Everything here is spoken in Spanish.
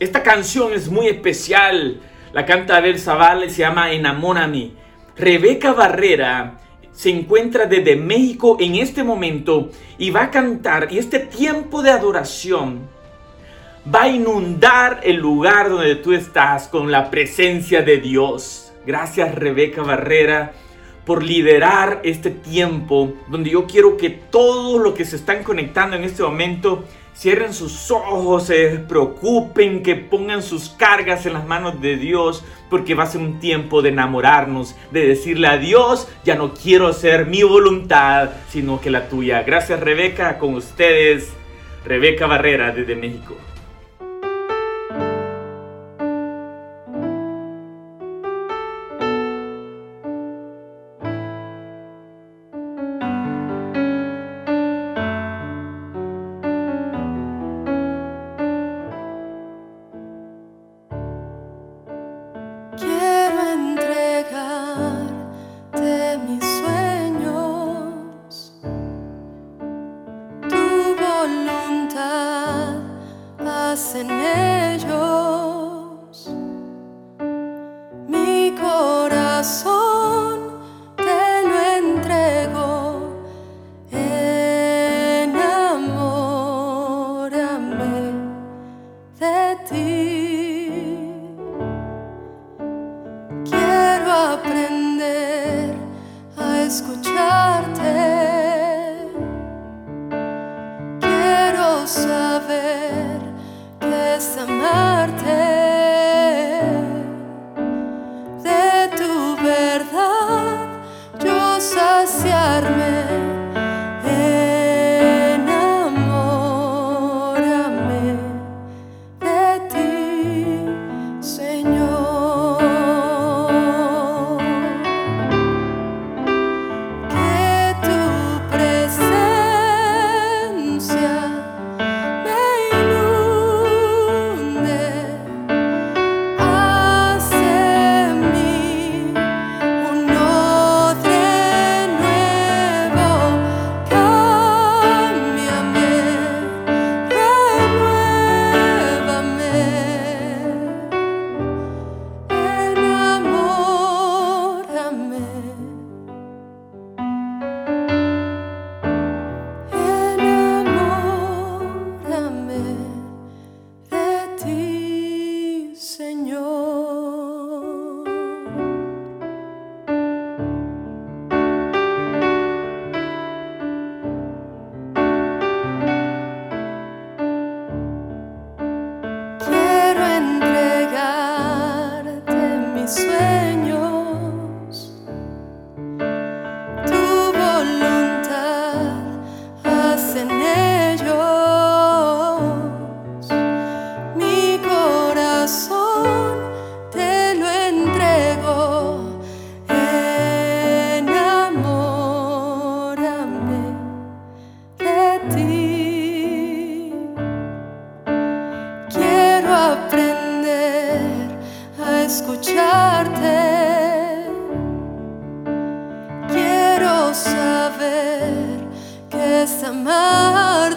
Esta canción es muy especial. La canta Abel Zavala y se llama Enamórame. Rebeca Barrera se encuentra desde México en este momento y va a cantar. Y este tiempo de adoración va a inundar el lugar donde tú estás con la presencia de Dios. Gracias Rebeca Barrera por liderar este tiempo donde yo quiero que todos los que se están conectando en este momento cierren sus ojos, se preocupen, que pongan sus cargas en las manos de Dios, porque va a ser un tiempo de enamorarnos, de decirle a Dios, ya no quiero hacer mi voluntad, sino que la tuya. Gracias Rebeca, con ustedes, Rebeca Barrera desde México. te lo entrego. Enamórame de ti. Quiero aprender a escuchar. Saber que es amarte.